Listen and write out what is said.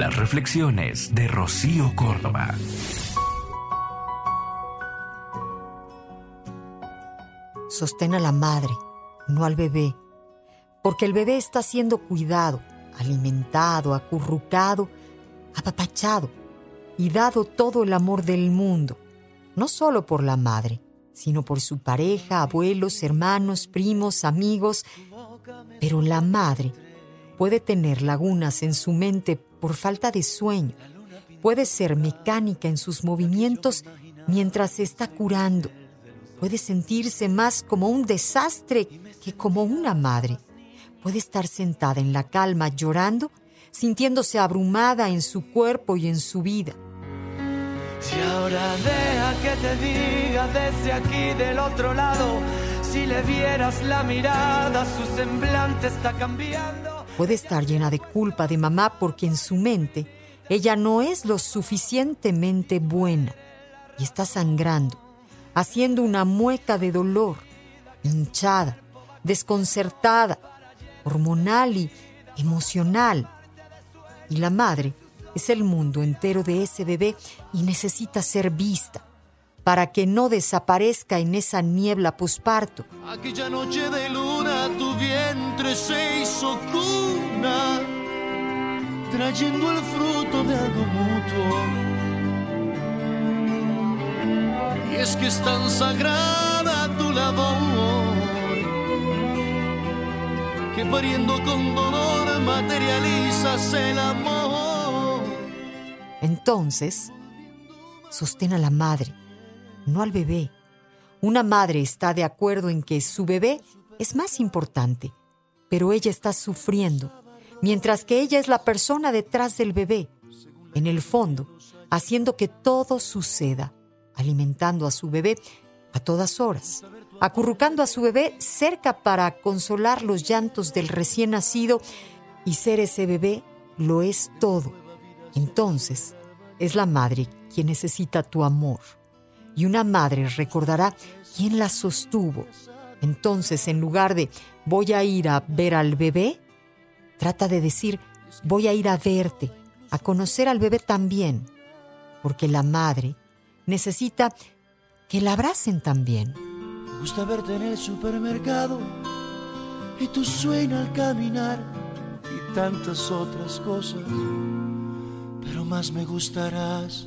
Las reflexiones de Rocío Córdoba. Sostén a la madre, no al bebé, porque el bebé está siendo cuidado, alimentado, acurrucado, apapachado y dado todo el amor del mundo, no solo por la madre, sino por su pareja, abuelos, hermanos, primos, amigos. Pero la madre puede tener lagunas en su mente por falta de sueño, puede ser mecánica en sus movimientos mientras se está curando, puede sentirse más como un desastre que como una madre, puede estar sentada en la calma llorando, sintiéndose abrumada en su cuerpo y en su vida. Si ahora deja que te diga desde aquí del otro lado, si le vieras la mirada, su semblante está cambiando. Puede estar llena de culpa de mamá porque en su mente ella no es lo suficientemente buena y está sangrando, haciendo una mueca de dolor, hinchada, desconcertada, hormonal y emocional. Y la madre es el mundo entero de ese bebé y necesita ser vista para que no desaparezca en esa niebla posparto. Aquella noche de luna tu vientre se hizo cuna, trayendo el fruto de algo mutuo. Y es que es tan sagrada tu labor, que pariendo con dolor materializas el amor. Entonces, sostén a la madre, no al bebé. Una madre está de acuerdo en que su bebé es más importante, pero ella está sufriendo, mientras que ella es la persona detrás del bebé, en el fondo, haciendo que todo suceda, alimentando a su bebé a todas horas, acurrucando a su bebé cerca para consolar los llantos del recién nacido y ser ese bebé lo es todo. Entonces, es la madre quien necesita tu amor. Y una madre recordará quién la sostuvo. Entonces, en lugar de voy a ir a ver al bebé, trata de decir voy a ir a verte, a conocer al bebé también. Porque la madre necesita que la abracen también. Me gusta verte en el supermercado y tu sueño al caminar y tantas otras cosas. Pero más me gustarás